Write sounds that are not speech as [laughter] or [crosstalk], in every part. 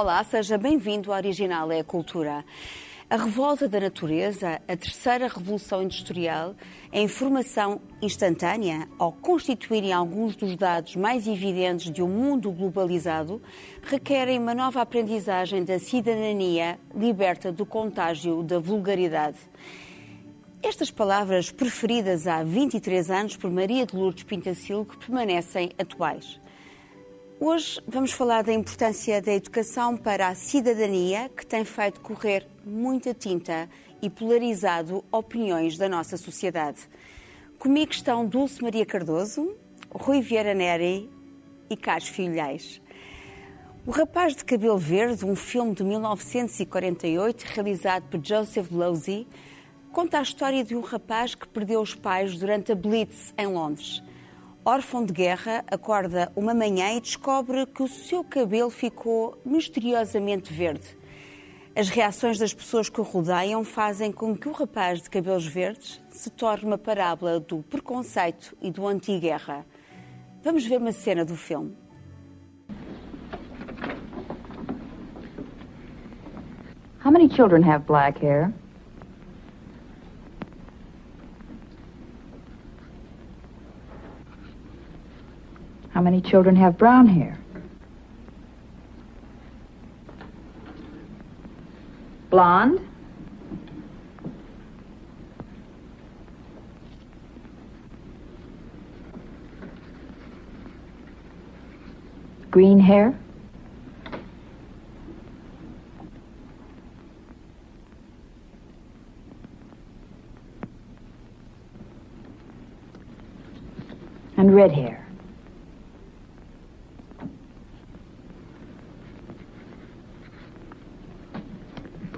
Olá, seja bem-vindo ao Original é a Cultura. A revolta da natureza, a terceira revolução industrial, a informação instantânea, ao constituírem alguns dos dados mais evidentes de um mundo globalizado, requerem uma nova aprendizagem da cidadania liberta do contágio da vulgaridade. Estas palavras preferidas há 23 anos por Maria de Lourdes Pintacilgo permanecem atuais. Hoje vamos falar da importância da educação para a cidadania que tem feito correr muita tinta e polarizado opiniões da nossa sociedade. Comigo estão Dulce Maria Cardoso, Rui Vieira Neri e Carlos Filhais. O Rapaz de Cabelo Verde, um filme de 1948 realizado por Joseph Losey, conta a história de um rapaz que perdeu os pais durante a Blitz em Londres órfão de guerra, acorda uma manhã e descobre que o seu cabelo ficou misteriosamente verde. As reações das pessoas que o rodeiam fazem com que o rapaz de cabelos verdes se torne uma parábola do preconceito e do anti-guerra. Vamos ver uma cena do filme. How many children have black hair? How many children have brown hair? Blonde? Green hair? And red hair.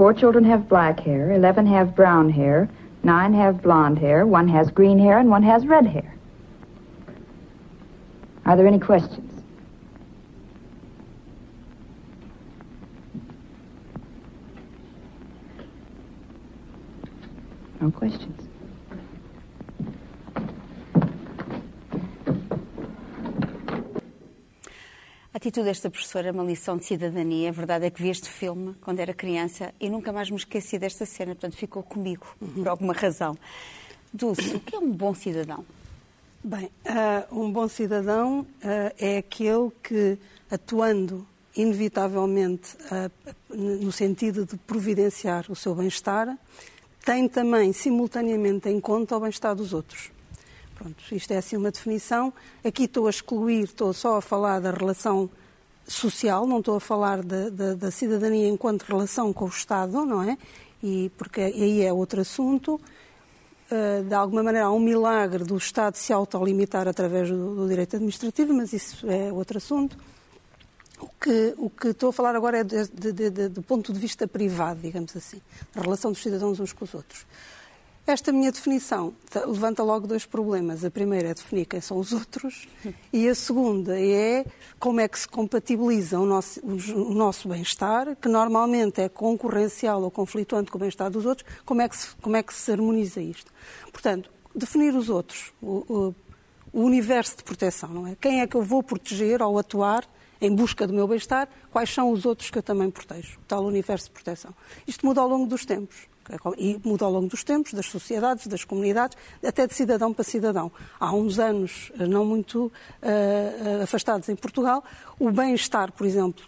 Four children have black hair, 11 have brown hair, nine have blonde hair, one has green hair, and one has red hair. Are there any questions? No questions. A atitude desta professora é uma lição de cidadania. A verdade é que vi este filme quando era criança e nunca mais me esqueci desta cena, portanto ficou comigo, por alguma razão. Dulce, o que é um bom cidadão? Bem, uh, um bom cidadão uh, é aquele que, atuando inevitavelmente uh, no sentido de providenciar o seu bem-estar, tem também simultaneamente em conta o bem-estar dos outros. Pronto, isto é assim uma definição. Aqui estou a excluir, estou só a falar da relação social, não estou a falar da, da, da cidadania enquanto relação com o Estado, não é? E, porque aí é outro assunto. Uh, de alguma maneira há um milagre do Estado se autolimitar através do, do, direito administrativo, mas isso é outro assunto. O que, o que estou a falar agora é de, do ponto de vista privado, digamos assim, da relação dos cidadãos uns com os outros. Esta minha definição levanta logo dois problemas. A primeira é definir quem são os outros [laughs] e a segunda é como é que se compatibiliza o nosso, o nosso bem-estar, que normalmente é concorrencial ou conflituante com o bem-estar dos outros, como é, que se, como é que se harmoniza isto? Portanto, definir os outros, o, o, o universo de proteção, não é? Quem é que eu vou proteger ao atuar em busca do meu bem-estar, quais são os outros que eu também protejo, tal universo de proteção. Isto muda ao longo dos tempos. E muda ao longo dos tempos, das sociedades, das comunidades, até de cidadão para cidadão. Há uns anos, eh, não muito uh, afastados em Portugal, o bem-estar, por exemplo,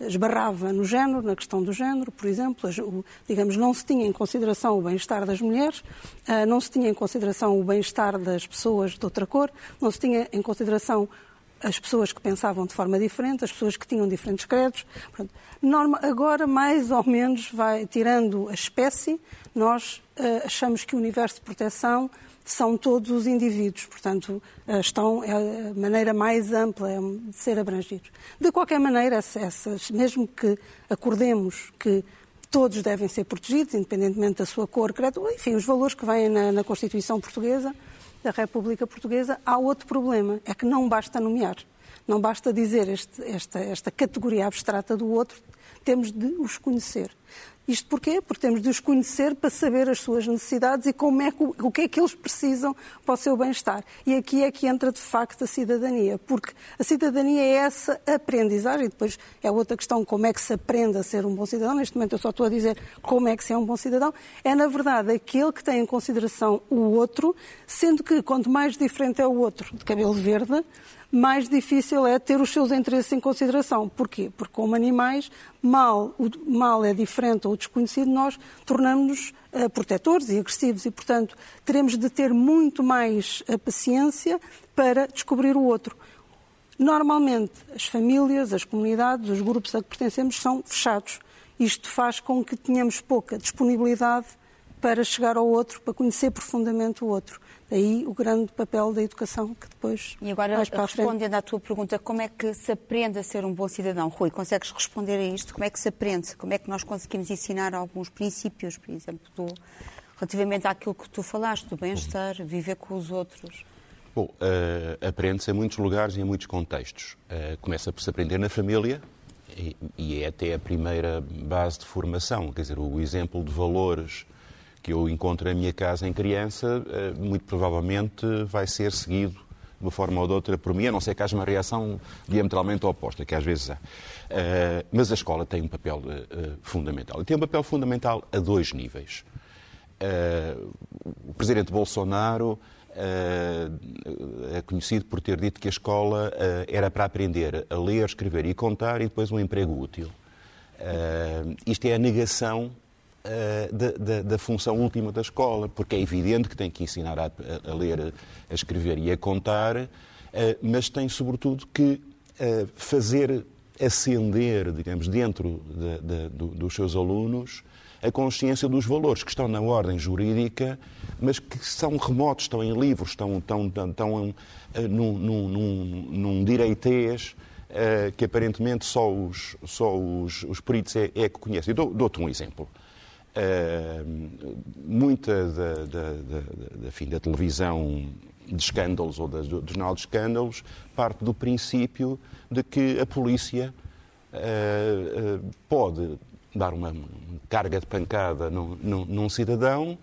esbarrava no género, na questão do género, por exemplo, digamos, não se tinha em consideração o bem-estar das mulheres, não se tinha em consideração o bem-estar das pessoas de outra cor, não se tinha em consideração as pessoas que pensavam de forma diferente, as pessoas que tinham diferentes credos. norma, agora, mais ou menos, vai tirando a espécie, nós uh, achamos que o universo de proteção são todos os indivíduos, portanto, uh, estão é a maneira mais ampla é de ser abrangidos. De qualquer maneira, essas, mesmo que acordemos que todos devem ser protegidos, independentemente da sua cor, credo, enfim, os valores que vêm na, na Constituição Portuguesa, da República Portuguesa, há outro problema, é que não basta nomear. Não basta dizer este, esta, esta categoria abstrata do outro, temos de os conhecer. Isto porquê? Porque temos de os conhecer para saber as suas necessidades e como é que, o que é que eles precisam para o seu bem-estar. E aqui é que entra de facto a cidadania, porque a cidadania é essa aprendizagem. E depois é outra questão, como é que se aprende a ser um bom cidadão. Neste momento eu só estou a dizer como é que se é um bom cidadão. É, na verdade, aquele que tem em consideração o outro, sendo que quanto mais diferente é o outro de cabelo verde, mais difícil é ter os seus interesses em consideração. Porquê? Porque como animais, mal, o mal é diferente ou desconhecido, nós tornamos-nos uh, protetores e agressivos e, portanto, teremos de ter muito mais a paciência para descobrir o outro. Normalmente, as famílias, as comunidades, os grupos a que pertencemos são fechados. Isto faz com que tenhamos pouca disponibilidade para chegar ao outro, para conhecer profundamente o outro. Daí o grande papel da educação que depois E agora, respondendo à tua pergunta, como é que se aprende a ser um bom cidadão? Rui, consegues responder a isto? Como é que se aprende? Como é que nós conseguimos ensinar alguns princípios, por exemplo, do, relativamente àquilo que tu falaste, do bem-estar, viver com os outros? Bom, uh, aprende-se em muitos lugares e em muitos contextos. Uh, Começa por se aprender na família e, e é até a primeira base de formação. Quer dizer, o exemplo de valores que eu encontro na minha casa em criança, eh, muito provavelmente vai ser seguido de uma forma ou de outra por mim, a não ser que haja uma reação diametralmente oposta, que às vezes há. Eh, mas a escola tem um papel eh, fundamental. E tem um papel fundamental a dois níveis. O presidente Bolsonaro é conhecido por ter dito que a escola era para aprender a ler, escrever e contar e depois um emprego útil. Isto é a negação uh, da, da, da, função última da escola, porque é evidente que tem que ensinar a, a ler, a escrever e a contar, uh, mas tem sobretudo que uh, fazer acender, digamos, dentro de, de, do, dos seus alunos a consciência dos valores que estão na ordem jurídica, mas que são remotos, estão em livros, estão, estão, estão, estão num, num, num, num direitês que aparentemente só os, só os, os peritos é, é que conhecem. Dou-te um exemplo. Uh, muita da, da, da, da, da, televisão de escândalos ou do, do jornal de escândalos parte do princípio de que a polícia uh, uh, pode dar uma carga de pancada num, num, num cidadão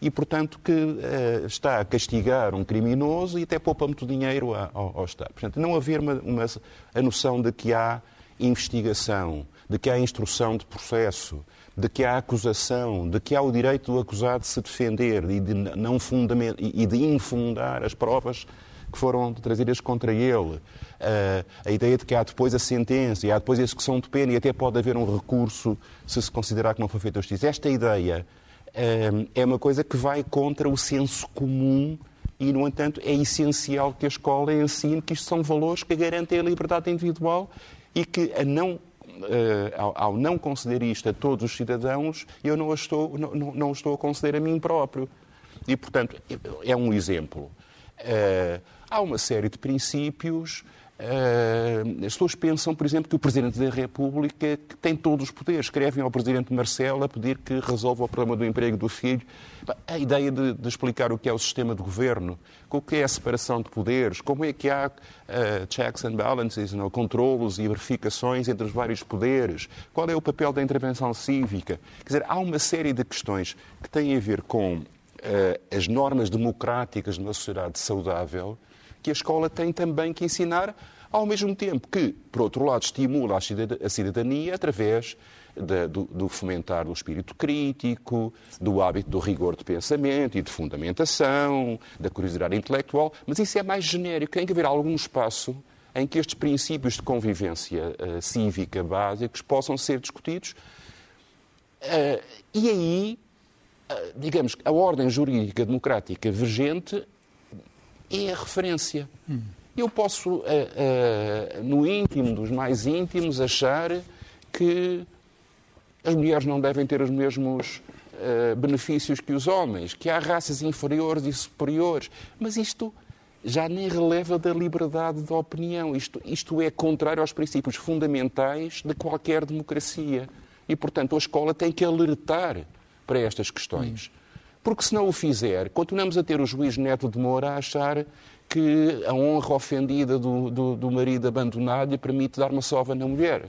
e, portanto, que uh, está a castigar um criminoso e até poupa muito dinheiro ao, ao Estado. Portanto, não haver uma, uma, a noção de que há investigação, de que há instrução de processo, de que há acusação, de que há o direito do acusado de se defender e de, não fundament... e de infundar as provas que foram trazidas contra ele. Uh, a ideia de que há depois a sentença e há depois a execução de pena e até pode haver um recurso se se considerar que não foi feita justiça. Esta ideia uh, é uma coisa que vai contra o senso comum e, no entanto, é essencial que a escola ensine que isto são valores que garantem a liberdade individual e que a não ao, ao, não conceder isto a todos os cidadãos, eu não, estou, não, não estou a conceder a mim próprio. E, portanto, é um exemplo. Uh, há uma série de princípios Uh, as pessoas pensam, por exemplo, que o Presidente da República tem todos os poderes. Escrevem ao Presidente Marcelo a pedir que resolva o problema do emprego do filho. A ideia de, de explicar o que é o sistema de governo, o que é a separação de poderes, como é que há uh, checks and balances, não, controlos e verificações entre os vários poderes, qual é o papel da intervenção cívica. Quer dizer, há uma série de questões que têm a ver com uh, as normas democráticas de uma sociedade saudável que a escola tem também que ensinar, ao mesmo tempo que, por outro lado, estimula a cidadania através do, do, fomentar do espírito crítico, do hábito do rigor de pensamento e de fundamentação, da curiosidade intelectual, mas isso é mais genérico. Tem que haver algum espaço em que estes princípios de convivência uh, cívica básicos possam ser discutidos. Uh, e aí, uh, digamos, a ordem jurídica democrática vigente é a referência. Eu posso, uh, uh, no íntimo dos mais íntimos, achar que as mulheres não devem ter os mesmos uh, benefícios que os homens, que há raças inferiores e superiores. Mas isto já nem releva da liberdade de opinião. Isto, isto é contrário aos princípios fundamentais de qualquer democracia. E, portanto, a escola tem que alertar para estas questões. Porque se não o fizer, continuamos a ter o juiz Neto de Moura a achar que a honra ofendida do, do, do marido abandonado lhe permite dar uma sova na mulher.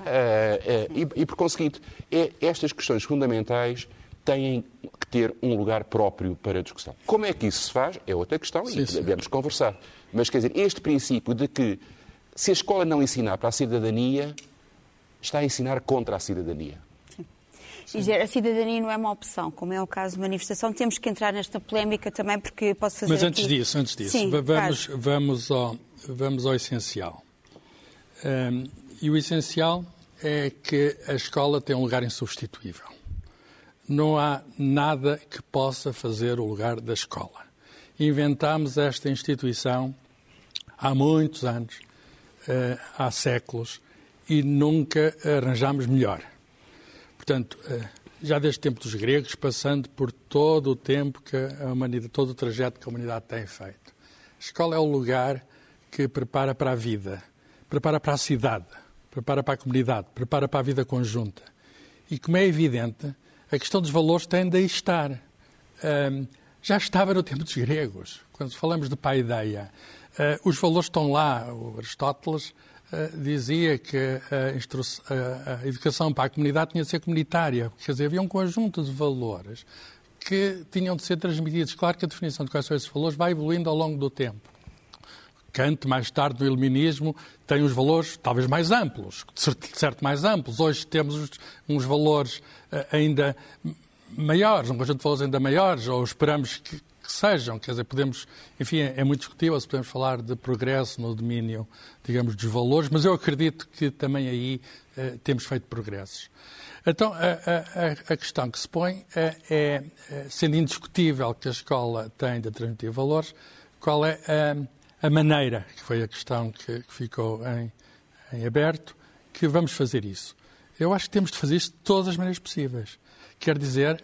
Uh, uh, e, e, por conseguinte, é, estas questões fundamentais têm que ter um lugar próprio para discussão. Como é que isso se faz? É outra questão sim, e devemos conversar. Mas, quer dizer, este princípio de que se a escola não ensinar para a cidadania, está a ensinar contra a cidadania. Sim. Dizer, a cidadania não é uma opção, como é o caso de manifestação. Temos que entrar nesta polémica também, porque posso fazer. Mas antes aqui... disso, antes disso, Sim, vamos, vamos, ao, vamos ao essencial. Um, e o essencial é que a escola tem um lugar insubstituível. Não há nada que possa fazer o lugar da escola. Inventámos esta instituição há muitos anos, uh, há séculos, e nunca arranjámos melhor. Portanto, uh, já desde o tempo dos gregos, passando por todo o tempo que a humanidade, todo o trajeto que a humanidade tem feito. A escola é o lugar que prepara para a vida, prepara para a cidade, prepara para a comunidade, prepara para a vida conjunta. E como é evidente, a questão dos valores tem de estar. Um, já estava no tempo dos gregos, quando falamos de paideia. Uh, os valores estão lá. O Aristóteles dizia que a, a, educação para a comunidade tinha de ser comunitária. Quer dizer, havia um conjunto de valores que tinham de ser transmitidos. Claro que a definição de quais são esses valores vai evoluindo ao longo do tempo. Kant, mais tarde, no Iluminismo, tem os valores talvez mais amplos, de certo mais amplos. Hoje temos uns valores eh, ainda maiores, um conjunto de valores ainda maiores, ou esperamos que, que sejam. Quer dizer, podemos, enfim, é, é muito discutível se podemos falar de progresso no domínio, digamos, dos valores, mas eu acredito que também aí eh, temos feito progressos. Então, a, a, a, questão que se põe é, é, sendo indiscutível que a escola tem de transmitir valores, qual é a a maneira, que foi a questão que, que ficou em, em, aberto, que vamos fazer isso. Eu acho que temos de fazer isto de todas as maneiras possíveis. Quer dizer,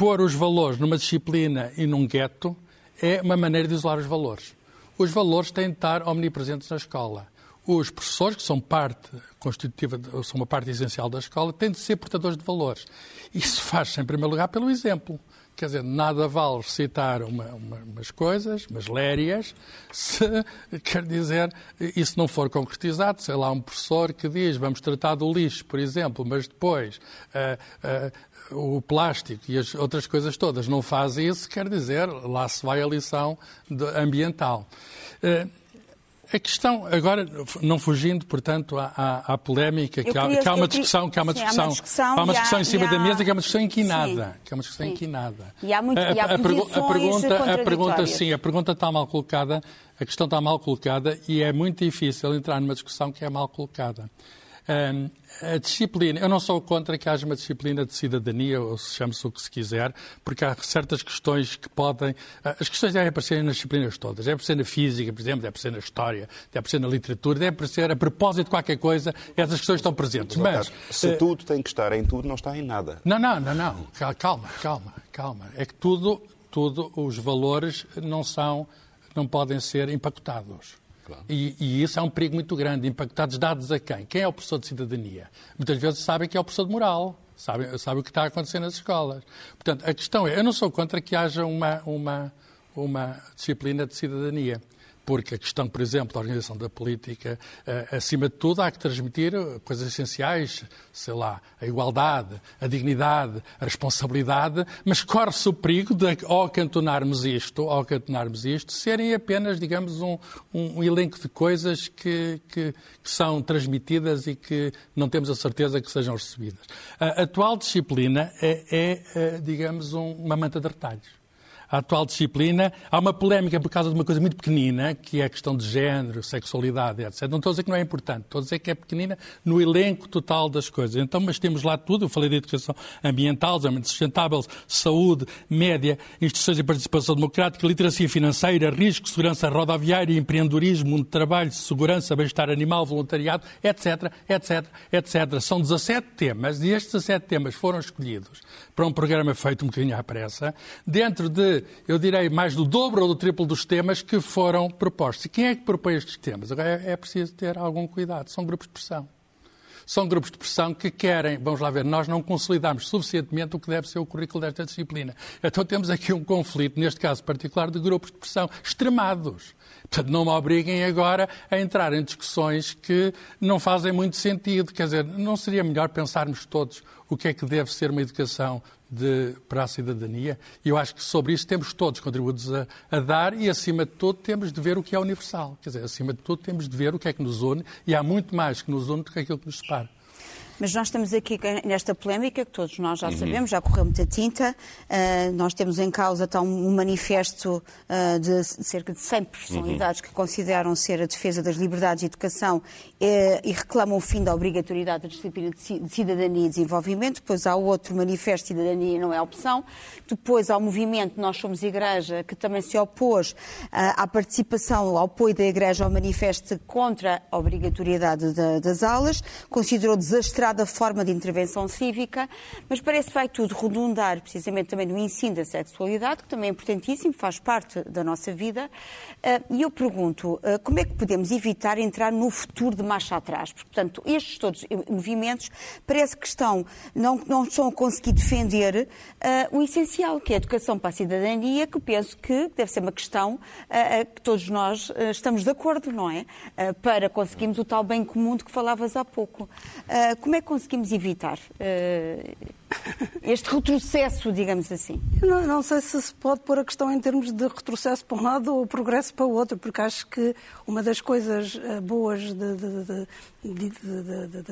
pôr os valores numa disciplina e num gueto é uma maneira de isolar os valores. Os valores têm de estar omnipresentes na escola. Os professores, que são parte constitutiva, são uma parte essencial da escola, têm de ser portadores de valores. Isso [laughs] faz-se, em primeiro lugar, pelo exemplo. Quer dizer, nada vale citar uma, uma, umas coisas, umas lérias, [laughs] se, quer dizer, isso não for concretizado. Sei lá, um professor que diz vamos tratar do lixo, por exemplo, mas depois uh, o plástico e as outras coisas todas não faz isso, quer dizer, lá se vai a lição ambiental. Uh, a questão, agora, não fugindo, portanto, à, à, polémica, que, há, que há, uma discussão, que há uma discussão, há uma discussão, há uma discussão há, em cima da mesa, que é uma discussão inquinada. Sim. Que é uma discussão sim. inquinada. E há, muito, a, e há a, a pergunta, a pergunta, sim, a pergunta está mal colocada, a questão está mal colocada e é muito difícil entrar numa discussão que é mal colocada. A disciplina, eu não sou contra que haja uma disciplina de cidadania, ou se chame-se o que se quiser, porque há certas questões que podem. Ah, as questões devem aparecer nas disciplinas todas. Deve aparecer na física, por exemplo, deve aparecer na história, deve aparecer na literatura, deve aparecer a propósito de qualquer coisa, essas questões estão presentes. Mas. Se uh, tudo tem que estar em tudo, não está em nada. Não, não, não, não. Calma, calma, calma. É que tudo, tudo, os valores não são, não podem ser empacotados. Claro. E, e, isso é um perigo muito grande. Impactados dados a quem? Quem é o professor de cidadania? Muitas vezes sabem que é o professor de moral, sabem, sabem o que está acontecendo nas escolas. Portanto, a questão é, eu não sou contra que haja uma, uma, uma disciplina de cidadania porque a questão, por exemplo, da organização da política, eh, acima de tudo, há que transmitir coisas essenciais, sei lá, a igualdade, a dignidade, a responsabilidade, mas corre-se o perigo de, ao cantonarmos isto, ao cantonarmos isto, serem apenas, digamos, um, um elenco de coisas que, que, que, são transmitidas e que não temos a certeza que sejam recebidas. A atual disciplina é, é eh, digamos, um, uma manta de retalhos a atual disciplina. Há uma polémica por causa de uma coisa muito pequenina, que é a questão de género, sexualidade, etc. Não estou a dizer que não é importante, estou a dizer que é pequenina no elenco total das coisas. Então, mas temos lá tudo, eu falei de educação ambiental, desenvolvimento sustentável, saúde, média, instituições de participação democrática, literacia financeira, risco, segurança rodoviária, empreendedorismo, mundo de trabalho, segurança, bem-estar animal, voluntariado, etc, etc, etc. São 17 temas e estes 17 temas foram escolhidos para um programa feito um bocadinho à pressa, dentro de, eu direi, mais do dobro ou do triplo dos temas que foram propostos. E quem é que propõe estes temas? Agora é, é preciso ter algum cuidado. São grupos de pressão. são grupos de pressão que querem, vamos lá ver, nós não consolidamos suficientemente o que deve ser o currículo desta disciplina. Então temos aqui um conflito, neste caso particular, de grupos de pressão extremados. Portanto, não me obriguem agora a entrar em discussões que não fazem muito sentido. Quer dizer, não seria melhor pensarmos todos o que é que deve ser uma educação de, para a cidadania? E eu acho que sobre isso temos todos contributos a, a, dar e, acima de tudo, temos de ver o que é universal. Quer dizer, acima de tudo, temos de ver o que é que nos une e há muito mais que nos une do que aquilo que nos separa. Mas nós estamos aqui nesta polémica, que todos nós já uhum. sabemos, já correu muita tinta. Uh, nós temos em causa então, um manifesto uh, de cerca de 100 personalidades uhum. que consideram ser a defesa das liberdades de educação uh, e reclamam o fim da obrigatoriedade da disciplina de cidadania e desenvolvimento. Depois há outro manifesto de cidadania não é opção. Depois há o movimento Nós Somos Igreja, que também se opôs à participação, ao apoio da Igreja ao manifesto contra a obrigatoriedade das aulas. Considerou desastrado da forma de intervenção cívica, mas parece que vai tudo redundar precisamente também no ensino da sexualidade, que também é importantíssimo, faz parte da nossa vida. Ah, e eu pergunto, ah, como é que podemos evitar entrar no futuro de marcha atrás? Portanto, estes todos movimentos parece que estão, não, não estão a conseguir defender o essencial, que é a educação para a cidadania, que penso que deve ser uma questão que todos nós estamos de acordo, não é? para conseguirmos o tal bem comum de que falavas há pouco. como é conseguimos evitar uh, este retrocesso, digamos assim? Não, não, sei se se pode pôr a questão em termos de retrocesso para um lado ou progresso para o outro, porque acho que uma das coisas uh, boas da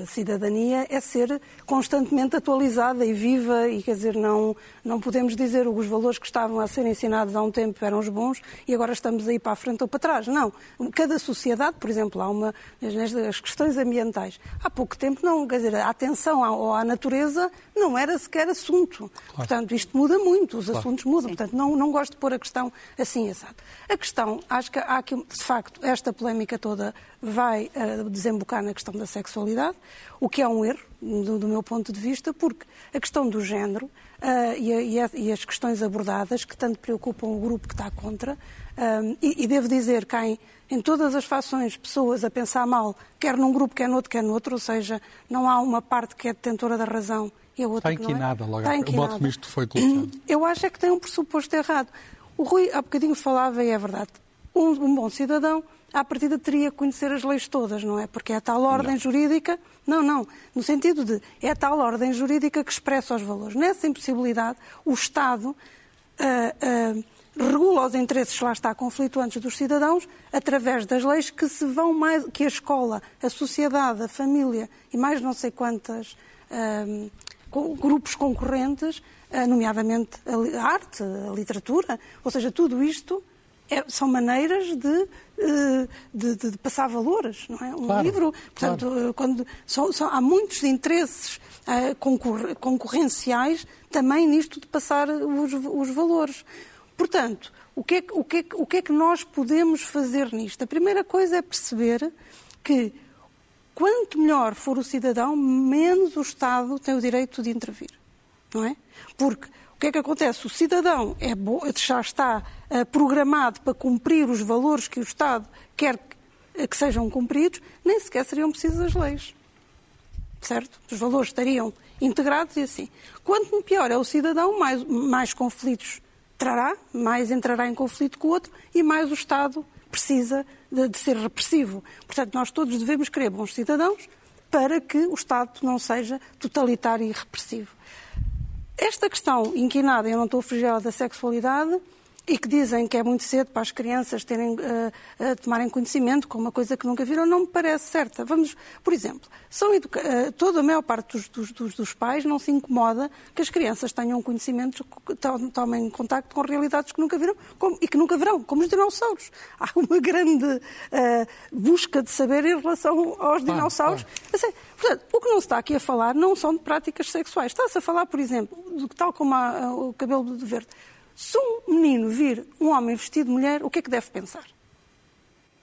cidadania é ser constantemente atualizada e viva e, quer dizer, não, não podemos dizer os valores que estavam a ser ensinados há um tempo eram os bons e agora estamos aí para a frente ou para trás. Não. Cada sociedade, por exemplo, há uma, as questões ambientais. Há pouco tempo, não, quer dizer, a atenção à, à natureza não era sequer assunto. Claro. Portanto, isto muda muito, os claro. assuntos mudam. Sim. Portanto, não, não gosto de pôr a questão assim, exato. A questão, acho que há aqui, de facto, esta polémica toda vai uh, desembocar na questão da sexualidade, o que é um erro, do, do meu ponto de vista, porque a questão do género uh, e, a, e, as questões abordadas, que tanto preocupam o grupo que está contra, uh, e, e, devo dizer que há em, em todas as fações pessoas a pensar mal, quer num grupo, quer no outro, quer no outro, ou seja, não há uma parte que é detentora da razão e a outra Está que não é. logo. Está inquinada. O modo como isto foi colocado. Eu acho é que tem um pressuposto errado. O Rui há bocadinho falava, e é verdade, um, um bom cidadão à partida teria que conhecer as leis todas, não é? Porque é a tal ordem não. jurídica. Não, não. No sentido de é a tal ordem jurídica que expressa os valores. Nessa impossibilidade, o Estado uh, uh, regula os interesses, lá está, conflituantes dos cidadãos, através das leis que se vão mais. que a escola, a sociedade, a família e mais não sei quantas. Uh, grupos concorrentes, nomeadamente a arte, a literatura, ou seja, tudo isto é, são maneiras de, eh, de, de, de, passar valores, não é? Um claro, livro, portanto, claro. Eh, quando, são, são, há muitos interesses uh, concor concorrenciais também nisto de passar os, os valores. Portanto, o que, é, o, que é, o que é que nós podemos fazer nisto? A primeira coisa é perceber que quanto melhor for o cidadão, menos o Estado tem o direito de intervir, não é? Porque o que é que acontece? O cidadão é já está uh, programado para cumprir os valores que o Estado quer que, que sejam cumpridos, nem sequer seriam precisas as leis. Certo? Os valores estariam integrados e assim. Quanto pior é o cidadão, mais, mais conflitos trará, mais entrará em conflito com o outro e mais o Estado precisa de, de ser repressivo. Portanto, nós todos devemos querer bons cidadãos para que o Estado não seja totalitário e repressivo. Esta questão inquinada, eu não estou a fugir da sexualidade, e que dizem que é muito cedo para as crianças terem, uh, uh, tomarem conhecimento com uma coisa que nunca viram, não me parece certa. Vamos, por exemplo, são educa uh, toda a maior parte dos, dos, dos, pais não se incomoda que as crianças tenham conhecimentos, tomem contacto com realidades que nunca viram como, e que nunca verão, como os dinossauros. [laughs] Há uma grande busca de saber em relação aos dinossauros. Assim, portanto, o que não se está aqui a falar não são de práticas sexuais. Está-se a falar, por exemplo, de, tal como há, o cabelo de verde se um menino vir um homem vestido de mulher, o que é que deve pensar?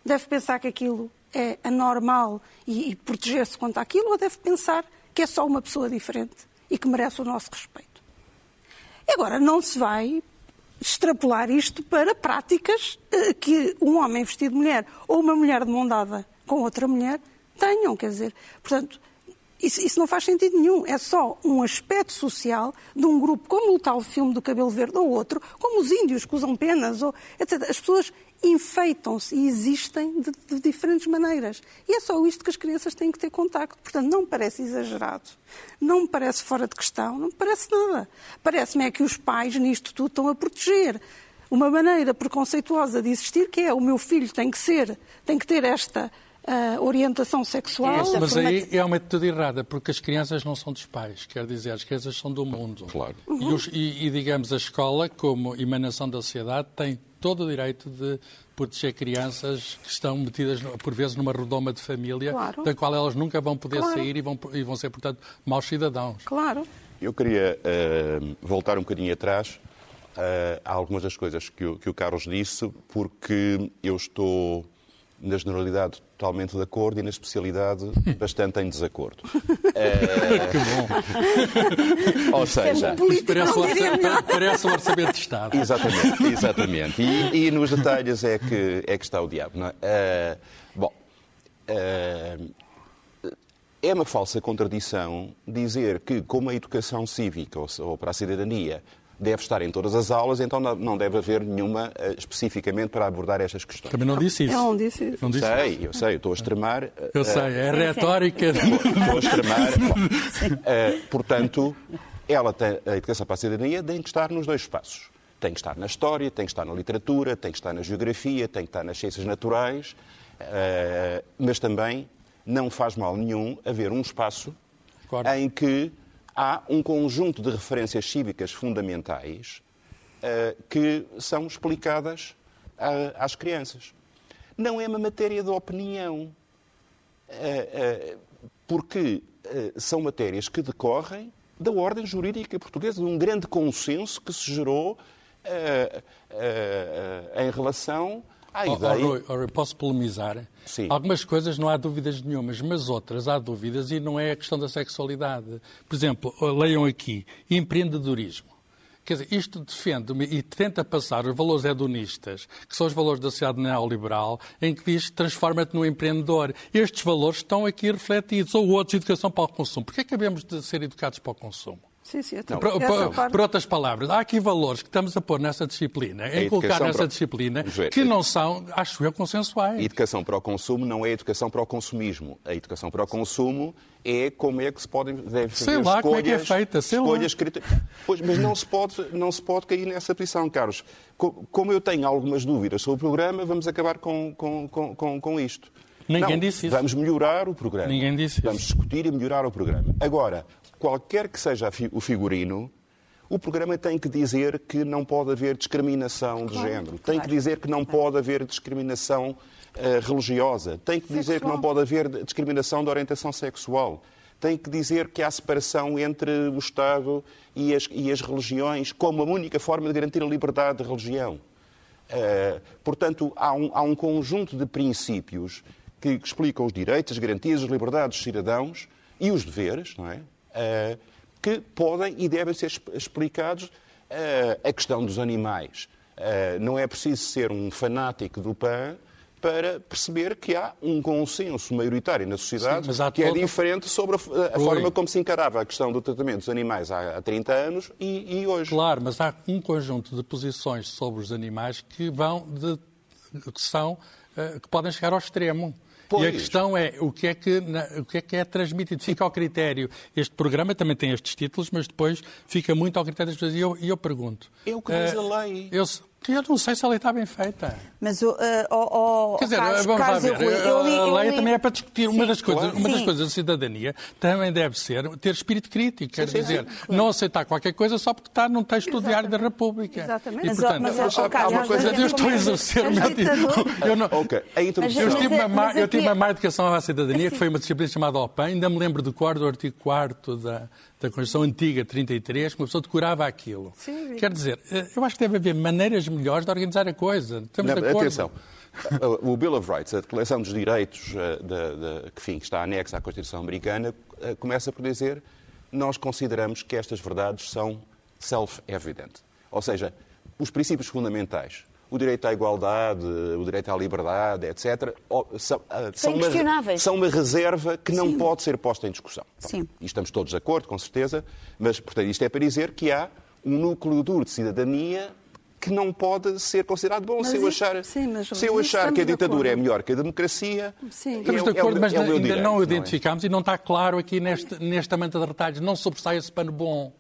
Deve pensar que aquilo é anormal e, e proteger-se contra aquilo ou deve pensar que é só uma pessoa diferente e que merece o nosso respeito? Agora, não se vai extrapolar isto para práticas eh, que um homem vestido de mulher ou uma mulher de mão dada com outra mulher tenham, quer dizer, portanto, Isso, isso, não faz sentido nenhum. É só um aspecto social de um grupo, como o tal filme do cabelo verde ou outro, como os índios que usam penas, ou, etc. As pessoas enfeitam-se e existem de, de, diferentes maneiras. E é só isto que as crianças têm que ter contacto. Portanto, não me parece exagerado, não me parece fora de questão, não me parece nada. Parece-me é que os pais nisto tudo estão a proteger uma maneira preconceituosa de existir, que é o meu filho tem que ser, tem que ter esta uh, orientação sexual. É mas aí é uma atitude errada, porque as crianças não são dos pais, quer dizer, as crianças são do mundo. Claro. Uhum. E, os, e, e, digamos, a escola, como emanação da sociedade, tem todo o direito de proteger crianças que estão metidas, por vezes, numa redoma de família, claro. da qual elas nunca vão poder claro. sair e vão, e vão ser, portanto, maus cidadãos. Claro. Eu queria uh, voltar um bocadinho atrás uh, a algumas das coisas que o, que o Carlos disse, porque eu estou na generalidade totalmente de acordo e na especialidade [laughs] bastante em desacordo. é... [laughs] Que bom! Ou seja... Parece, orçamento, parece um orçamento de Estado. Exatamente, exatamente. E, e, nos detalhes é que, é que está o diabo. Não é? Uh, bom, uh, é uma falsa contradição dizer que, como a educação cívica ou, ou para a cidadania deve estar em todas as aulas, então não deve haver nenhuma uh, especificamente para abordar estas questões. Também não disse isso. Não disse isso. Não disse sei, isso. eu sei, eu estou a extremar. Uh, eu sei, é retórica. Estou a extremar. [laughs] uh, portanto, ela tem, a educação para a cidadania tem que estar nos dois espaços. Tem que estar na história, tem que estar na literatura, tem que estar na geografia, tem que estar nas ciências naturais, mas também não faz mal nenhum haver um espaço claro. em que há um conjunto de referências cívicas fundamentais uh, que são explicadas uh, às crianças. Não é uma matéria de opinião, uh, porque são matérias que decorrem da ordem jurídica portuguesa, de um grande consenso que se gerou em relação Oh, oh, oh, posso polemizar? Sim. Algumas coisas não há dúvidas nenhumas, mas outras há dúvidas e não é a questão da sexualidade. Por exemplo, leiam aqui, empreendedorismo. Quer dizer, isto defende e tenta passar os valores hedonistas, que são os valores da sociedade neoliberal, em que diz transforma-te num empreendedor. Estes valores estão aqui refletidos. Ou outros, educação para o consumo. Porquê é que de ser educados para o consumo? Sim, sim. Não, por, por, por, outras palavras, há aqui valores que estamos a pôr nessa disciplina, em colocar nessa para... disciplina, ver, que não são, acho eu, consensuais. A educação para o consumo não é educação para o consumismo. A educação para o consumo é como é que se podem deve fazer sei lá escolhas, como é que é feita, sei escolhas lá. Pois, mas não se, pode, não se pode cair nessa posição, Carlos. Como eu tenho algumas dúvidas sobre o programa, vamos acabar com, com, com, com isto. Ninguém não, disse isso. Vamos melhorar o programa. Ninguém disse Vamos isso. discutir e melhorar o programa. Agora, qualquer que seja o figurino, o programa tem que dizer que não pode haver discriminação de claro, género, claro. tem que dizer que não pode haver discriminação uh, religiosa, tem que dizer que não pode haver discriminação de orientação sexual, tem que dizer que há separação entre o Estado e as, e as religiões como a única forma de garantir a liberdade de religião. Uh, portanto, há um, há um, conjunto de princípios que, que explicam os direitos, as garantias, as liberdades dos cidadãos e os deveres, não é? Eh, que podem e devem ser explicados. Eh, a questão dos animais. Eh, não é preciso ser um fanático do PAN para perceber que há um consenso maioritário na sociedade Sim, que é diferente sobre a, a forma como se encarava a questão do tratamento dos animais há, há 30 anos e, e, hoje. Claro, mas há um conjunto de posições sobre os animais que vão de, que são que podem chegar ao extremo. Pois. E a questão é o que é que, o que é, que é transmitido. Fica ao critério. Este programa também tem estes títulos, mas depois fica muito ao critério das pessoas. E eu, eu pergunto. É o que diz uh, a lei. Eu, eu não sei se a lei está bem feita. Mas o. Uh, oh, oh, Quer dizer, Carlos, vamos Carlos, lá ver. Eu li, a lei li... também é para discutir. Sim, uma das, coisas, claro. uma das coisas da cidadania também deve ser ter espírito crítico. Quer sim, dizer, sim, claro. não aceitar qualquer coisa só porque está num texto do Diário da República. Exatamente. E, portanto, mas, mas, há uma coisa. Eu estou a exercer o meu Eu, não, okay. eu, tive uma má, eu tive uma má educação à cidadania, que foi uma disciplina chamada OPAN. Ainda me lembro do cor do artigo 4 da da Constituição Antiga, 33, que uma pessoa decorava aquilo. Sim, Quer dizer, eh, eu acho que deve haver maneiras melhores de organizar a coisa. Estamos Não, de acordo. Atenção. O Bill of Rights, a Declaração dos Direitos, eh, de, de, que, enfim, que está anexa à Constituição Americana, eh, começa por dizer nós consideramos que estas verdades são self-evident. Ou seja, os princípios fundamentais o direito à igualdade, o direito à liberdade, etc., são, ah, são, uma, são uma reserva que não Sim. pode ser posta em discussão. Sim. E estamos todos de acordo, com certeza, mas, portanto, isto é para dizer que há um núcleo duro de cidadania que não pode ser considerado bom. Mas se eu achar, sim, mas se eu achar que a estamos de ditadura é melhor que a democracia, Sim. Estamos é, de o- é acordo, o- mas é ainda direito, não o é? identificamos e não está claro aqui neste, nesta manta de retalhos. Não sobressai esse pano bom.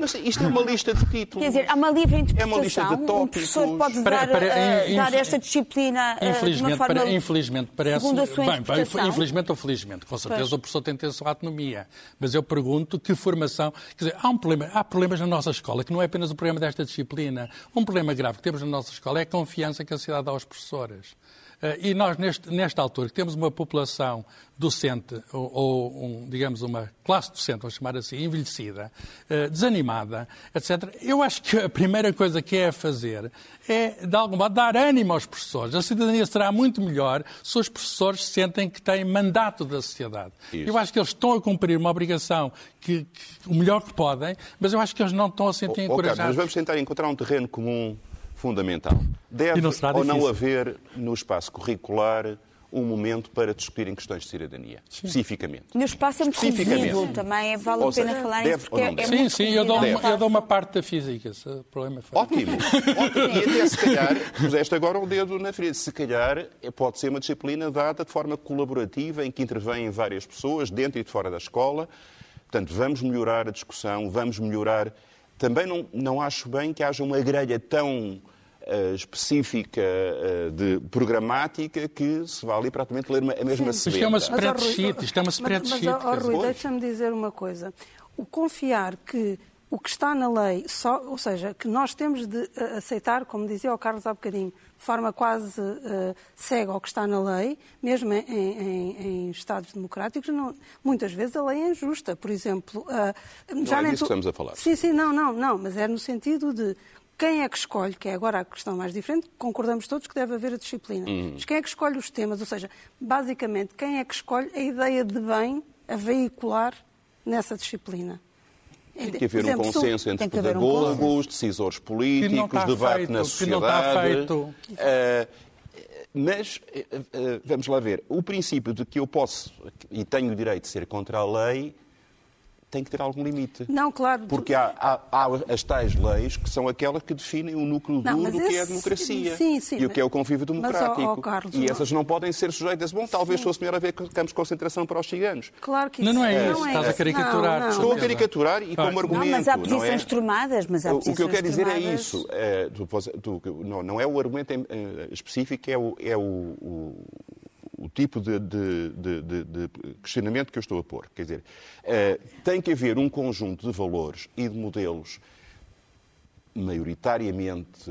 Mas isto é uma lista de títulos. Quer dizer, há uma livre É uma lista interpretação. de um tópicos. professor pode Para- dar, para- eh, in- dar esta disciplina eh, de uma Infelizmente, forma... para, infelizmente parece. segundo a sua bem, bem, interpretação. infelizmente ou felizmente, com certeza Pois. o professor tem que ter a sua autonomia. Mas eu pergunto que formação. Quer dizer, há, um problema, há problemas na nossa escola que não é apenas o problema desta disciplina. Um problema grave que temos na nossa escola é a confiança que a sociedade dá aos professores. Eh, E nós, neste, nesta altura, que temos uma população docente, ou, ou um, digamos, uma classe docente, vamos chamar assim, envelhecida, eh, desanimada, etc., eu acho que a primeira coisa que é a fazer é, de algum modo, dar ânimo aos professores. A cidadania será muito melhor se os professores sentem que têm mandato da sociedade. Isso. Eu acho que eles estão a cumprir uma obrigação que, que- o melhor que podem, mas eu acho que eles não estão a sentir Oh, encorajados. mas vamos tentar encontrar um terreno comum fundamental. Deve não ou não haver no espaço curricular um momento para discutirem questões de cidadania, especificamente. No espaço é muito reduzido, também vale Ou a pena seja, falar deve nisso, porque é, é? Sim, muito sim, eu dou, uma, eu dou uma parte da física, se o problema é feito. Ótimo, ótimo. E até se calhar, puseste agora o dedo na ferida, se calhar pode ser uma disciplina dada de forma colaborativa, em que intervêm várias pessoas, dentro e de fora da escola. Portanto, vamos melhorar a discussão, vamos melhorar. Também não, não acho bem que haja uma grelha tão eh, específica eh, de programática que se vá ali praticamente ler uma- a mesma Isto é uma sebenta. Mas, ó, Rui, spreadsheet, isto é uma mas- spreadsheet. Mas, dizer. Rui, deixa-me dizer uma coisa. O confiar que o que está na lei, só, ou seja, que nós temos de eh, aceitar, como dizia o Carlos há bocadinho, de forma quase eh, cega ao que está na lei, mesmo em, em- em Estados democráticos, não- muitas vezes a lei é injusta. Por exemplo, eh, é disso que estamos a falar. Sim, sim, não, não, não, mas é no sentido de quem é que escolhe, que é agora a questão mais diferente, concordamos todos que deve haver a disciplina. Uhum. Mas quem é que escolhe os temas? Ou seja, basicamente, quem é que escolhe a ideia de bem a veicular nessa disciplina? Tem que haver exemplo, um se- consenso entre haver um pedagogos, decisores políticos, está debate feito, na que sociedade. não está feito. Eh, mas, eh, eh, vamos lá ver, o princípio de que eu posso e tenho o direito de ser contra a lei tem que ter algum limite. Não, claro. Porque há, há- há as tais leis que são aquelas que definem o núcleo Não, duro mas do que é a esse- democracia sim, sim, e o que é o convívio mas, ó, democrático. ó, Carlos, e não- essas não podem ser sujeitas. Bom, talvez fosse melhor haver campos de concentração para os ciganos. Claro que Não, isso não é isso, não estás a isso. caricaturar, Não, não. Estou a Não. caricaturar e como não, argumento. Não, mas há não posições é? tramadas, mas há O- O que eu posições quero dizer é tramadas. isso. É, tu tu- não, não é o argumento em- eh, específico, é o, é o, o- o tipo de, de- de- de- questionamento que eu estou a pôr. Quer dizer, eh, tem que haver um conjunto de valores e de modelos maioritariamente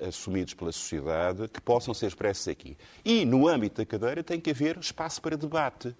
eh, assumidos pela sociedade que possam ser expressos aqui. E, no âmbito da cadeira, tem que haver espaço para debate.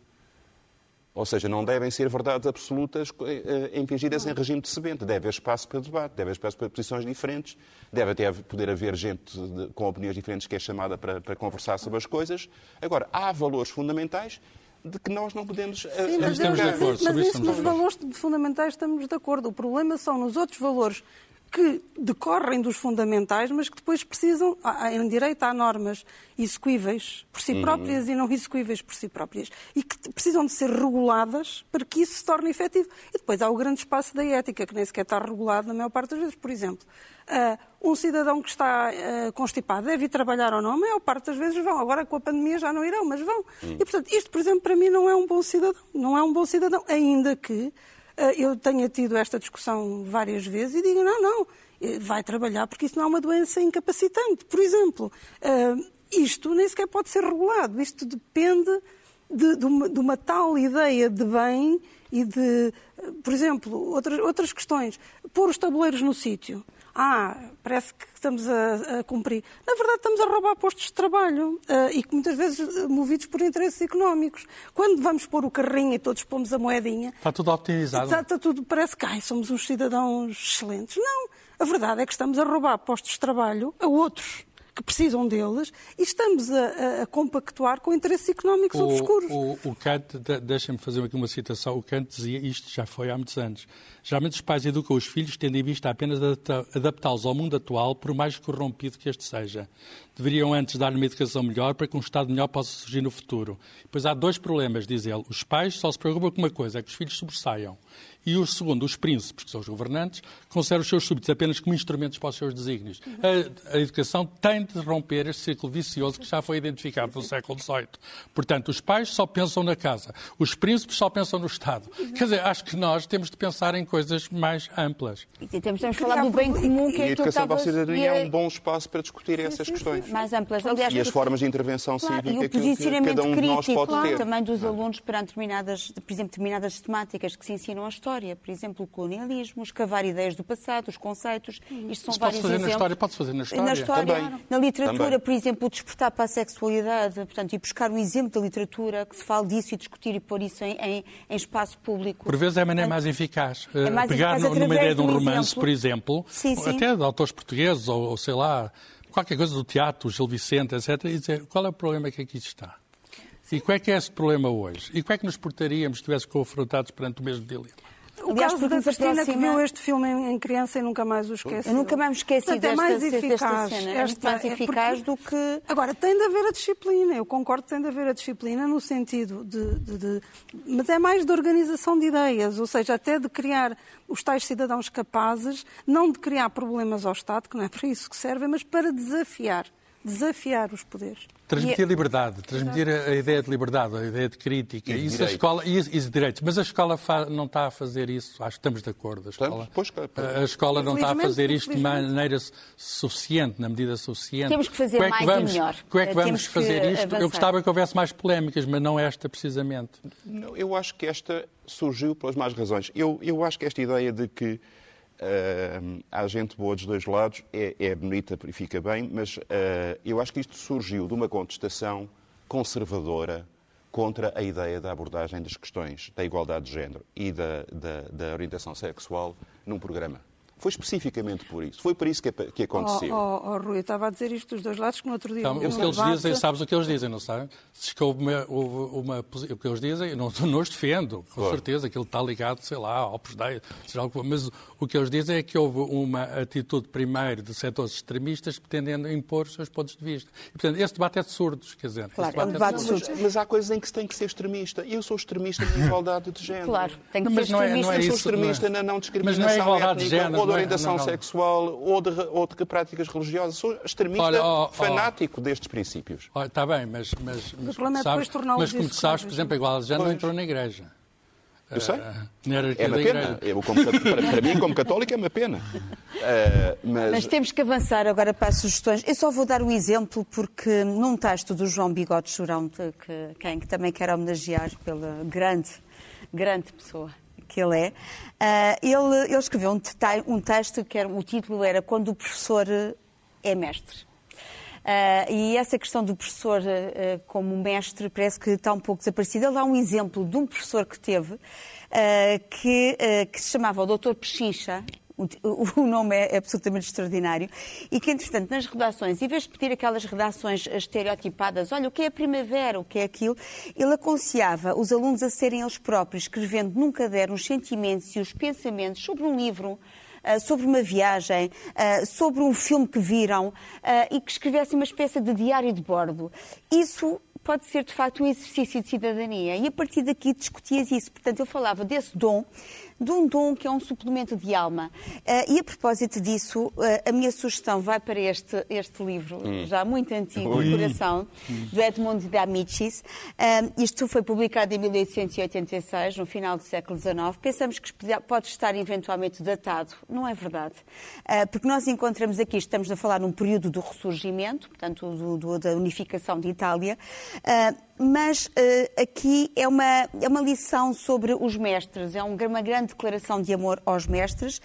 Ou seja, não devem ser verdades absolutas eh, eh, impingidas em regime de sebente. Deve haver espaço para debate, deve haver espaço para posições diferentes, deve até poder haver gente de- com opiniões diferentes que é chamada para, para conversar sobre as coisas. Agora, há valores fundamentais de que nós não podemos. eh, Sim, mas, estamos de acordo, mas sobre isso nos valores fundamentais estamos de acordo. O problema são nos outros valores que decorrem dos fundamentais, mas que depois precisam, em direito há normas execuíveis por si próprias e não execuíveis por si próprias, e que precisam de ser reguladas para que isso se torne efetivo. E depois há o grande espaço da ética, que nem sequer está regulado na maior parte das vezes. Por exemplo, ah, um cidadão que está ah, constipado deve ir trabalhar ou não? A maior parte das vezes vão. Agora com a pandemia já não irão, mas vão. E, portanto, isto, por exemplo, para mim não é um bom cidadão. Não é um bom cidadão, ainda que eu tenha tido esta discussão várias vezes e digo, não, não, eh, vai trabalhar porque isso não é uma doença incapacitante. Por exemplo, ah, isto nem sequer pode ser regulado. Isto depende de, de uma, de uma tal ideia de bem e de, por exemplo, outras, outras questões. Pôr os tabuleiros no sítio. Ah, parece que estamos a, a cumprir. Na verdade, estamos a roubar postos de trabalho eh, e que muitas vezes eh, movidos por interesses económicos. Quando vamos pôr o carrinho e todos pomos a moedinha, Está tudo optimizado. Está, está tudo, parece que ai, somos uns cidadãos excelentes. Não, a verdade é que estamos a roubar postos de trabalho a outros que precisam deles e estamos a, a, compactuar com interesses económicos o, obscuros. O, o Kant, deixa-me fazer aqui uma citação, o Kant dizia isto já foi há muitos anos. Geralmente os pais educam os filhos tendo em vista apenas adaptá-los ao mundo atual, por mais corrompido que este seja. Deveriam antes dar uma educação melhor para que um Estado melhor possa surgir no futuro. Pois há dois problemas, diz ele. Os pais só se preocupam com uma coisa, é que os filhos sobressaiam. E o segundo, os príncipes, que são os governantes, consideram os seus súbditos apenas como instrumentos para os seus desígnios. A, a, educação tem de romper este círculo vicioso que já foi identificado no século XVIII. Portanto, os pais só pensam na casa, os príncipes só pensam no Estado. Quer dizer, acho que nós temos de pensar em coisas mais amplas. E temos de falar do bem comum que é E a educação para a cidadania é um bom espaço para discutir essas sim, questões. Sim, mais amplas. Aliás, e as formas de intervenção claro, cívica e o posicionamento que cada um de nós crítico pode ter. também dos alunos perante determinadas, por exemplo, determinadas temáticas que se ensinam a história. Por exemplo, o colonialismo, escavar ideias do passado, os conceitos. Isto são Se vários fazer exemplos. Na história, pode fazer na história. Na história, Também. na literatura, Também. por exemplo, o despertar para a sexualidade, portanto, e buscar um exemplo da literatura que se fale disso e discutir e pôr isso em, em, em espaço público. Por vezes é a maneira mais eficaz. É mais Pegar eficaz numa ideia de um romance, exemplo. por exemplo, Sim, sim. até de autores portugueses, ou, ou sei lá, qualquer coisa do teatro, Gil Vicente, etc., e dizer qual é o problema que aqui está. E qual é que é esse problema hoje? E como é que nos portaríamos se estivéssemos confrontados perante o mesmo dilema? O Aliás, caso da Cristina que aproxima- viu este filme em, criança e nunca mais o esqueceu. Eu nunca mais me esqueci Portanto, é desta, mais desta eficaz. cena. É Esta- mais é eficaz porque- do que... Agora, tem de haver a disciplina. Eu concordo que tem de haver a disciplina no sentido de, de- de- Mas é mais de organização de ideias, ou seja, até de criar os tais cidadãos capazes, não de criar problemas ao Estado, que não é para isso que servem, mas para desafiar. Desafiar os poderes. Transmitir E- a liberdade, transmitir a a ideia de liberdade, a ideia de crítica. E de isso a direitos. escola, e, e de direitos. Mas a escola fa- não está a fazer isso. Acho que estamos de acordo. A escola, Estamos? Pois, claro. a escola não está a fazer isto de maneira su- suficiente, na medida suficiente. Temos que fazer é mais e vamos, melhor. Como é que vamos temos que fazer isto? avançar. Eu gostava que houvesse mais polémicas, mas não esta precisamente. Não, eu acho que esta surgiu pelas más razões. Eu, eu acho que esta ideia de que ah, há gente boa dos dois lados é, é bonita e fica bem, mas ah, eu acho que isto surgiu de uma contestação conservadora contra a ideia da abordagem das questões da igualdade de género e da, da, da orientação sexual num programa. Foi especificamente por isso. Foi por isso que, que aconteceu. Oh, oh, oh, Rui, eu estava a dizer isto dos dois lados, que no outro dia... Então, o que eles debate- dizem, sabes o que eles dizem, não sabem? Que houve uma, houve uma o que eles dizem, não, [laughs] não os defendo, com Claro. certeza, aquilo está ligado, sei lá, ao Dei, mas o que eles dizem é que houve uma atitude primeiro de setores extremistas pretendendo impor os seus pontos de vista. E, portanto, esse debate é de surdos, quer dizer, Claro, esse é um debate de de surdos. surdos. Mas há coisas em que se tem que ser extremista. Eu sou extremista na igualdade de [laughs] género. Claro, tem que Não, mas ser não é- extremista. não é Eu sou isso, extremista não é? na não Mas discriminação não é igualdade de étnica, género, não é- orientação não, não. sexual, ou de, ou de práticas religiosas. Sou extremista Olha, ó, ó. fanático destes princípios. Está bem, mas, mas, mas, problema é sabes, mas como tu sabes, por exemplo, a igualdade de género não entrou na igreja. Eu sei. Ah, É uma pena. Eu, como para, para mim, como católico, é uma pena. Ah, mas, Mas temos que avançar agora para as sugestões. Eu só vou dar um exemplo, porque num texto do João Bigode Churão, de que, quem que também quero homenagear pela grande, grande pessoa que ele é, ah, ele, ele escreveu um, um texto que era, o título era Quando o professor é mestre. Ah, e essa questão do professor ah, como mestre parece que está um pouco desaparecida. Ele dá um exemplo de um professor que teve, ah, que, que se chamava o Dr. Pechincha, o, o nome é absolutamente extraordinário, e que, entretanto, nas redações, em vez de pedir aquelas redações estereotipadas, olha, o que é a primavera, o que é aquilo, ele aconselhava os alunos a serem eles próprios, escrevendo num caderno os sentimentos e os pensamentos sobre um livro, ah, sobre uma viagem, ah, sobre um filme que viram ah, e que escrevessem uma espécie de diário de bordo. Isso pode ser, de facto, um exercício de cidadania. E a partir daqui discutias isso. Portanto, eu falava desse dom, de um dom que é um suplemento de alma. Ah, e a propósito disso, ah, a minha sugestão vai para este, este livro, já muito antigo, O Coração, do Edmond de Amicis. Ah, isto foi publicado em 1886, no final do século XIX. Pensamos que pode estar eventualmente datado. Não é verdade. Porque nós encontramos aqui, estamos a falar num período do ressurgimento, portanto, do- do- da unificação de Itália. Mas ah, aqui é uma, é uma lição sobre os mestres, é um- uma grande declaração de amor aos mestres,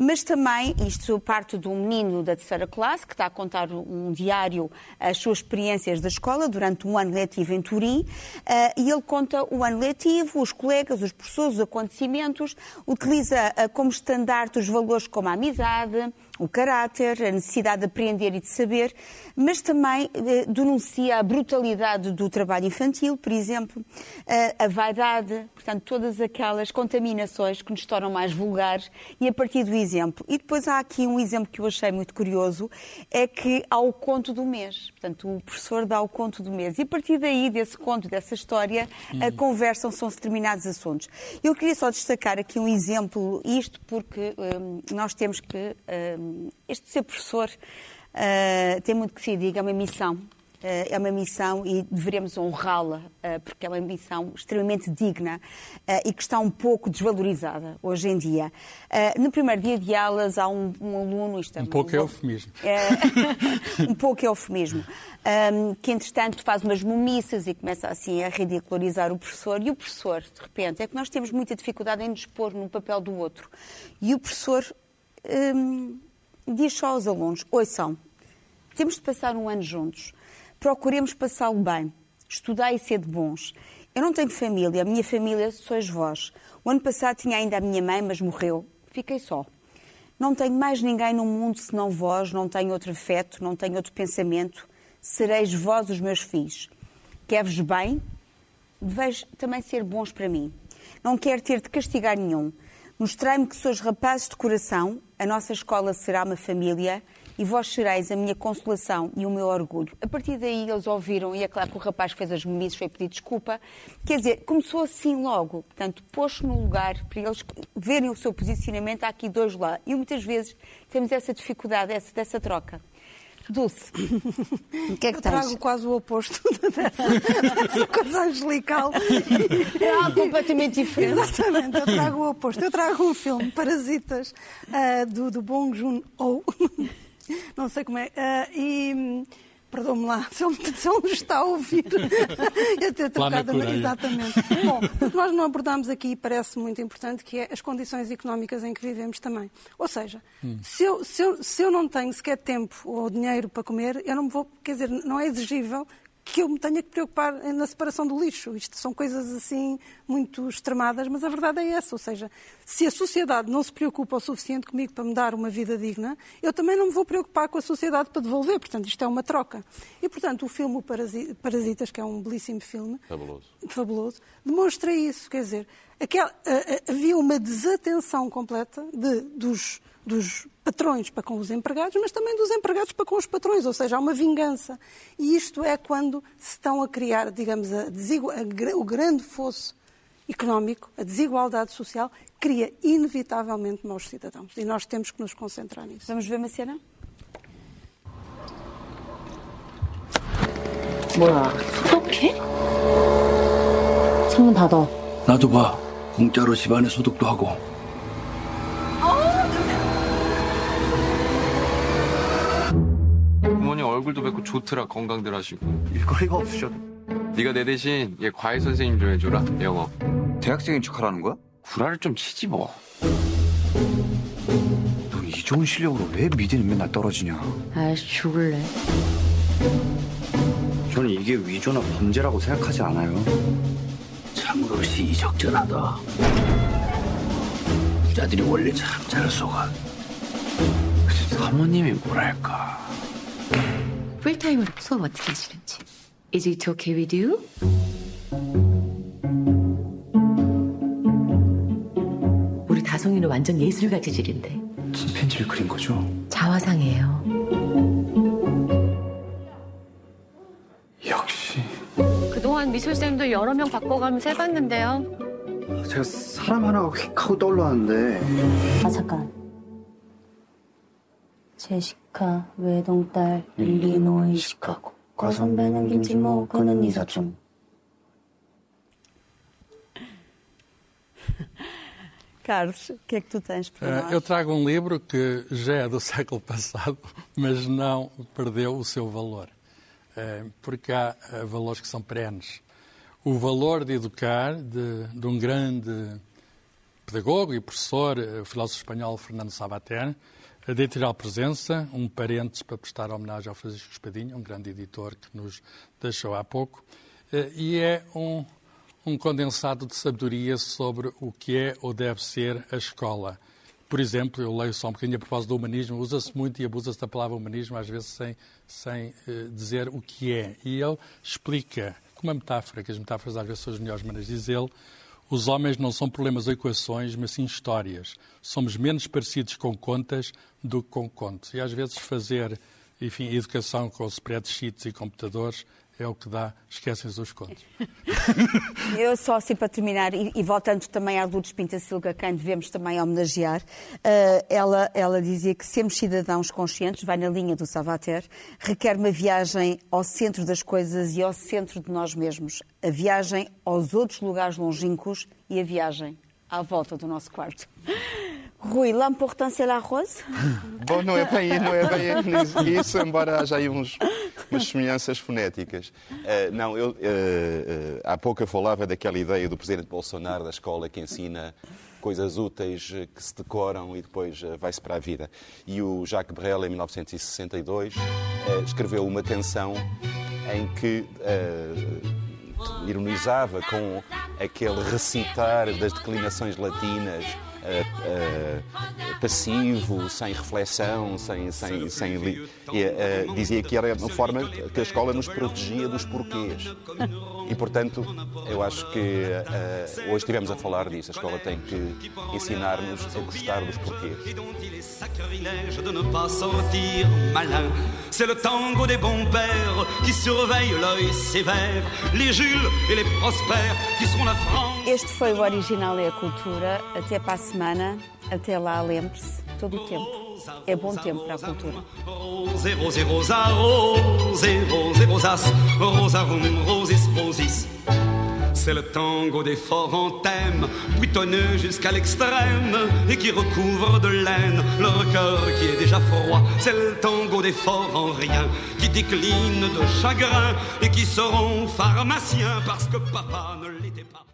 mas também, isto parte de um menino da terceira classe, que está a contar um diário, as suas experiências da escola durante um ano letivo em Turim, eh, e ele conta o ano letivo, os colegas, os professores, os acontecimentos, utiliza eh, como estandarte os valores como a amizade, o caráter, a necessidade de aprender e de saber, mas também eh, denuncia a brutalidade do trabalho infantil, por exemplo, eh, a vaidade, portanto, todas aquelas contaminações que nos tornam mais vulgares e a partir do exemplo. E depois há aqui um exemplo que eu achei muito curioso, é que há o conto do mês. Portanto, o professor dá o conto do mês. E a partir daí, desse conto, dessa história, hum. conversam-se determinados assuntos. Eu queria só destacar aqui um exemplo, isto porque hum, nós temos que hum, este ser professor uh, tem muito que se diga, é uma missão. Uh, é uma missão e devemos honrá-la, uh, porque é uma missão extremamente digna e que está um pouco desvalorizada hoje em dia. no primeiro dia de aulas há um, um aluno... Isto é um pouco é eufemismo. [laughs] um pouco é eufemismo. Um, que, entretanto, faz umas momiças e começa assim a ridicularizar o professor. E o professor, de repente, é que nós temos muita dificuldade em nos pôr no papel do outro. E o professor... Um, diz só aos alunos: ouçam, temos de passar um ano juntos, procuremos passá-lo bem, estudar e ser de bons. Eu não tenho família, a minha família sois vós. O ano passado tinha ainda a minha mãe, mas morreu. Fiquei só. Não tenho mais ninguém no mundo senão vós, não tenho outro afeto, não tenho outro pensamento. Sereis vós os meus filhos. Quer-vos bem? Deveis também ser bons para mim. Não quero ter de castigar nenhum. Mostrai-me que sois rapazes de coração, a nossa escola será uma família e vós sereis a minha consolação e o meu orgulho. A partir daí eles ouviram, e é claro que o rapaz que fez as mimices foi pedir desculpa. Quer dizer, começou assim logo, portanto, pôs no lugar para eles verem o seu posicionamento. Há aqui dois lá. E muitas vezes temos essa dificuldade, essa, dessa troca. Dulce, [laughs] o que é que eu trago tens? quase o oposto dessa, [laughs] dessa coisa angelical. É algo completamente diferente. Exatamente, eu trago o oposto. Eu trago um filme, Parasitas, uh, do, do Bong Joon-ho. [laughs] Não sei como é. Uh, e Perdão-me lá, se ele, se ele está a ouvir. [laughs] eu ter trocado a... Exatamente. Bom, o que nós não abordamos aqui parece muito importante, que é as condições económicas em que vivemos também. Ou seja, hum. se, eu, se, eu, se eu não tenho sequer tempo ou dinheiro para comer, eu não vou. Quer dizer, não é exigível que eu me tenha que preocupar na separação do lixo. Isto são coisas assim muito extremadas, mas a verdade é essa. Ou seja, se a sociedade não se preocupa o suficiente comigo para me dar uma vida digna, eu também não me vou preocupar com a sociedade para devolver. Portanto, isto é uma troca. E, portanto, o filme Parasitas, que é um belíssimo filme, fabuloso, fabuloso demonstra isso. Quer dizer, aquela, havia uma desatenção completa de, dos dos patrões para com os empregados, mas também dos empregados para com os patrões, ou seja, há uma vingança. E isto é quando se estão a criar, digamos, a a, o grande fosso económico, a desigualdade social, cria inevitavelmente maus cidadãos. E nós temos que nos concentrar nisso. Vamos ver uma cena? 뭐야, 소독해? 창문 닫아. 나도 봐. 공짜로 집안에 소독도 하고. 얼굴도 뵙고 좋더라 건강들 하시고. 일거리가 없으셔도. 네가 내 대신 얘 과외 선생님 좀 해줘라 영어. 대학생인 척하라는 거야? 구라를 좀 치지 뭐. 넌 이 좋은 실력으로 왜 미대는 맨날 떨어지냐? 아이씨 죽을래. 저는 이게 위조나 범죄라고 생각하지 않아요. 참으로 시적절하다. 부자들이 원래 참 잘 속아. 사모님이 뭐랄까 풀타임으로 수업 어떻게 하시는지. Is it okay with you? 우리 다송이는 완전 예술가 재질인데. 침팬지를 그린 거죠? 자화상이에요. 역시. 그동안 미술쌤도 여러 명 바꿔가면서 해봤는데요. 제가 사람 하나가 휙 하고 떠올랐는데. 아, 잠깐. 제시카, 외동딸, 일리노이, 시카고. 과선배는 김치모, 그는 이사촌. [laughs] Carlos, o que é que tu tens para eh, nós? Eu trago um livro que já é do [laughs] século passado, mas não perdeu o seu valor. Eh, porque há eh, valores que são perenes. O valor de educar de, de um grande pedagogo e professor, o filósofo espanhol Fernando Sabater, a editorial Presença, um parênteses para prestar homenagem ao Francisco Espadinha, um grande editor que nos deixou há pouco, e é um, um condensado de sabedoria sobre o que é ou deve ser a escola. Por exemplo, eu leio só um bocadinho a propósito do humanismo, usa-se muito e abusa-se da palavra humanismo, às vezes sem, sem uh, dizer o que é. E ele explica, com uma metáfora, que as metáforas às vezes são as melhores maneiras de dizê-lo, os homens não são problemas ou equações, mas sim histórias. Somos menos parecidos com contas do que com contos. E às vezes fazer, enfim, educação com spreadsheets e computadores é o que dá, esquecem-se os contos. [laughs] Eu só assim para terminar, e, e, voltando também à Lourdes Pinta Silva, quem devemos também homenagear, uh, ela, ela dizia que sermos cidadãos conscientes, vai na linha do Savater, requer uma viagem ao centro das coisas e ao centro de nós mesmos. A viagem aos outros lugares longínquos e a viagem à volta do nosso quarto. Rui, l'important c'est la rose? [laughs] Bom, não é bem, não é bem [laughs] isso, embora haja aí uns, umas semelhanças fonéticas. Uh, não, eu uh, uh, há pouco eu falava daquela ideia do presidente Bolsonaro da escola que ensina coisas úteis que se decoram e depois vai-se para a vida. E o Jacques Brel, em 1962, escreveu uma canção em que ironizava com aquele recitar das declinações latinas passivo, sem reflexão, sem. sem, sem uh, dizia que era uma forma que a escola nos protegia dos porquês. E, portanto, eu acho que uh, hoje estivemos a falar disso. A escola tem que ensinar-nos a gostar dos porquês. C'est le tango des bons pères qui surveille l'œil sévère, les Jules et les Prospères qui seront la France. Este foi o Original e a Cultura. Até para a semana. Até. C'est le tango des forts en thème, buitonneux jusqu'à l'extrême, et qui recouvre de laine leur cœur qui est déjà froid. C'est le tango des forts en rien, qui décline de chagrin, et qui seront pharmaciens parce que papa ne l'était pas.